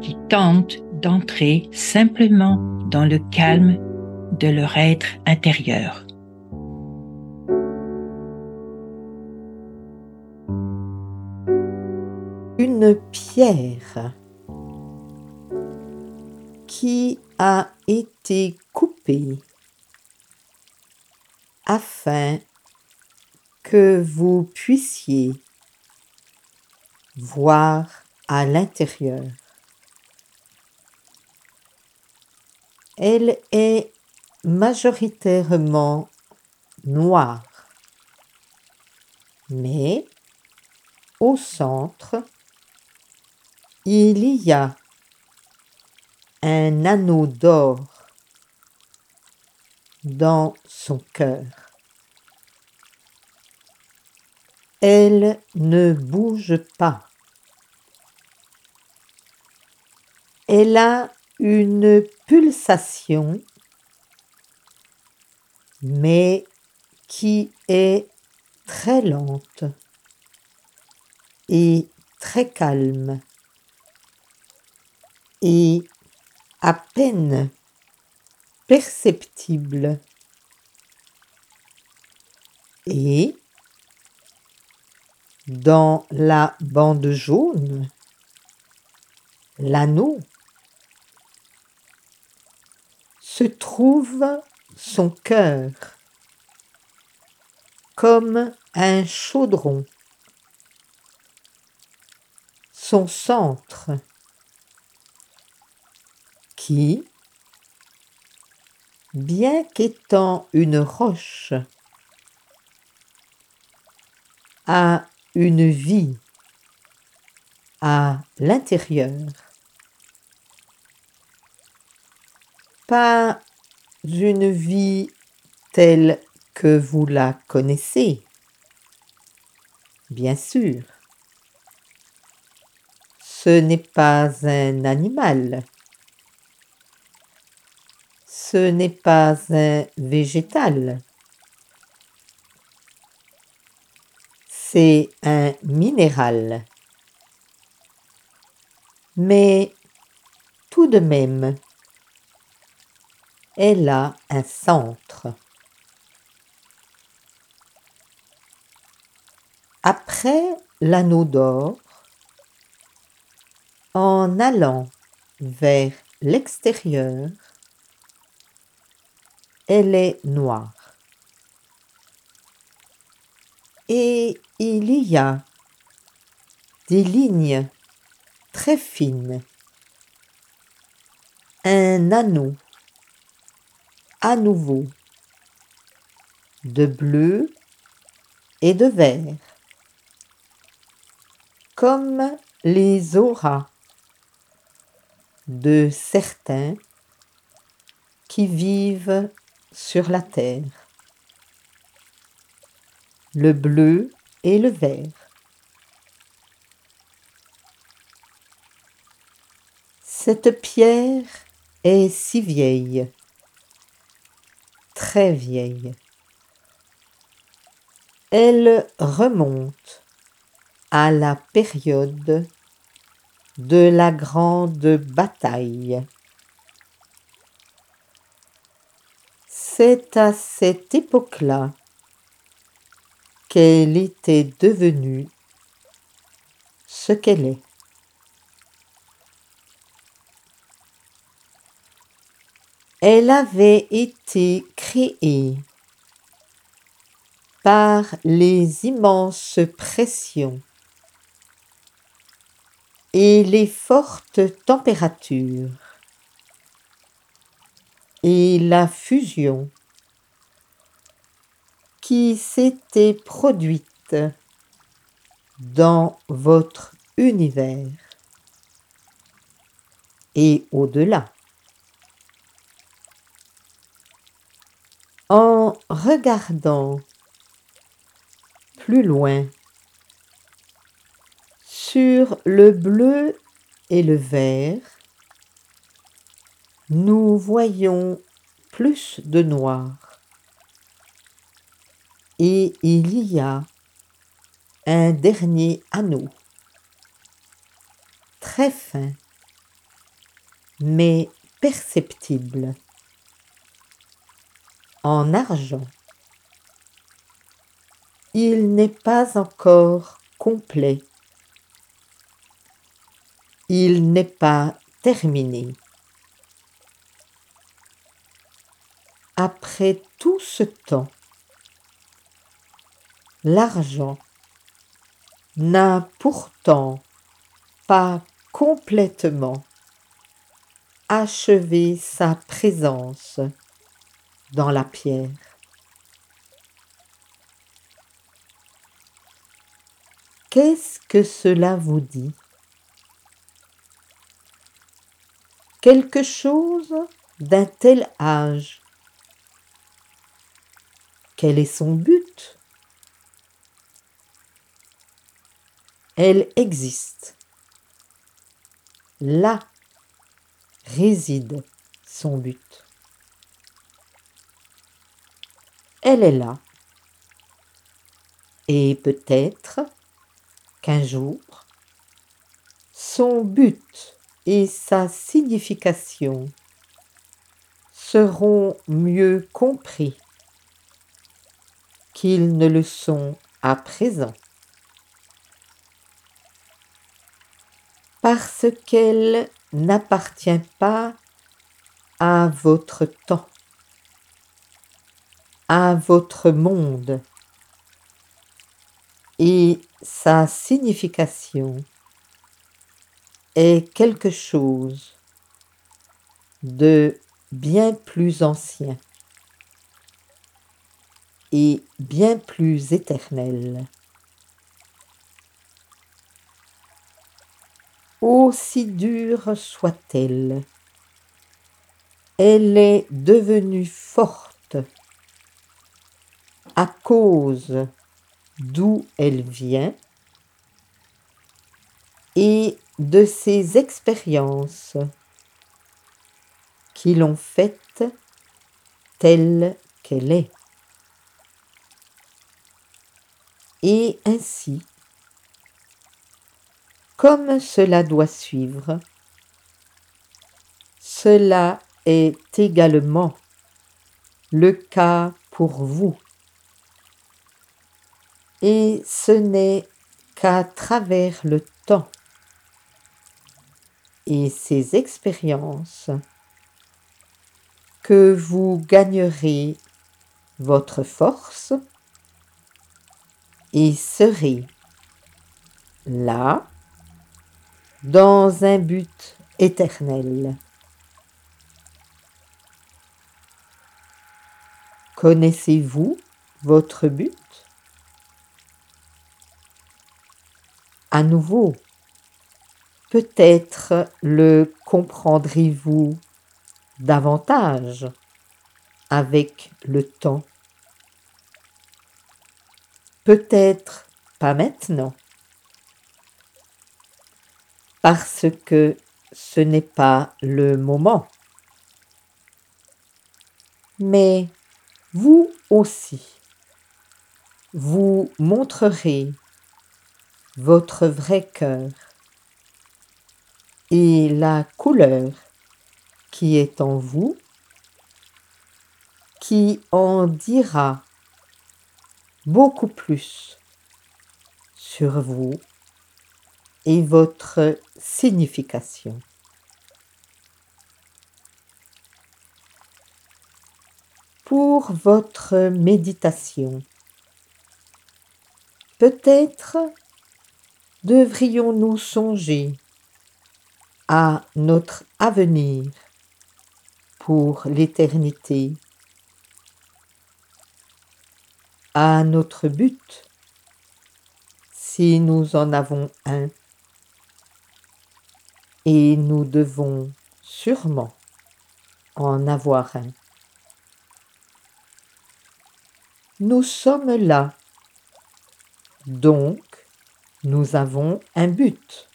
qui tentent d'entrer simplement dans le calme de leur être intérieur. Une pierre qui a été coupée afin que vous puissiez voir à l'intérieur. Elle est majoritairement noire, mais au centre, il y a un anneau d'or dans son cœur. Elle ne bouge pas. Elle a une pulsation, mais qui est très lente et très calme et à peine perceptible. Et dans la bande jaune, l'anneau, se trouve son cœur, comme un chaudron, son centre, qui, bien qu'étant une roche, a une vie à l'intérieur. Pas une vie telle que vous la connaissez, bien sûr. Ce n'est pas un animal ce n'est pas un végétal. C'est un minéral. Mais tout de même, elle a un centre. Après l'anneau d'or, en allant vers l'extérieur, elle est noire. Et il y a des lignes très fines, un anneau à nouveau de bleu et de vert, comme les auras de certains qui vivent sur la terre. Le bleu et le vert. Cette pierre est si vieille, vieille. Elle remonte à la période de la grande bataille. C'est à cette époque-là qu'elle était devenue ce qu'elle est. Elle avait été par les immenses pressions et les fortes températures et la fusion qui s'était produite dans votre univers. et au-delà. En regardant plus loin sur le bleu et le vert, nous voyons plus de noir. Et il y a un dernier anneau, très fin, mais perceptible, en argent. Il n'est pas encore complet. Il n'est pas terminé. Après tout ce temps, l'argent n'a pourtant pas complètement achevé sa présence dans la pierre. Qu'est-ce que cela vous dit? Quelque chose d'un tel âge. Quel est son but? Elle existe. Là réside son but. Elle est là. Et peut-être qu'un jour, son but et sa signification seront mieux compris qu'ils ne le sont à présent. parce qu'elle n'appartient pas à votre temps, votre monde, et sa signification est quelque chose de bien plus ancien et bien plus éternel. aussi dure soit-elle, elle est devenue forte à cause d'où elle vient et de ses expériences qui l'ont faite telle qu'elle est. Et ainsi, comme cela doit suivre. Cela est également le cas pour vous. Et ce n'est qu'à travers le temps et ses expériences que vous gagnerez votre force et serez là dans un but éternel. Connaissez-vous votre but? À nouveau, peut-être le comprendrez-vous davantage avec le temps. Peut-être pas maintenant parce que ce n'est pas le moment. Mais vous aussi, vous montrerez votre vrai cœur et la couleur qui est en vous, qui en dira beaucoup plus sur vous et votre signification. Pour votre méditation, peut-être devrions-nous songer à notre avenir pour l'éternité, à notre but, si nous en avons un et nous devons sûrement en avoir un. Nous sommes là, donc nous avons un but,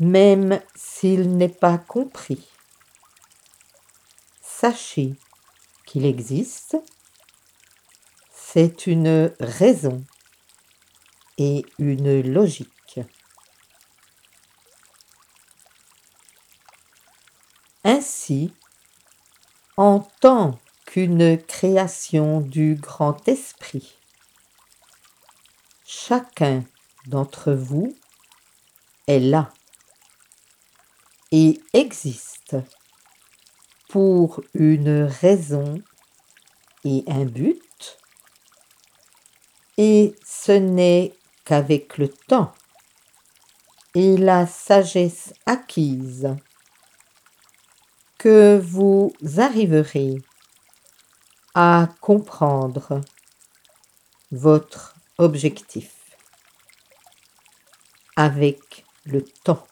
même s'il n'est pas compris. Sachez qu'il existe, c'est une raison et une logique. Ainsi, en tant qu'une création du grand esprit, chacun d'entre vous est là et existe pour une raison et un but, et ce n'est qu'avec le temps et la sagesse acquise que vous arriverez à comprendre votre objectif avec le temps.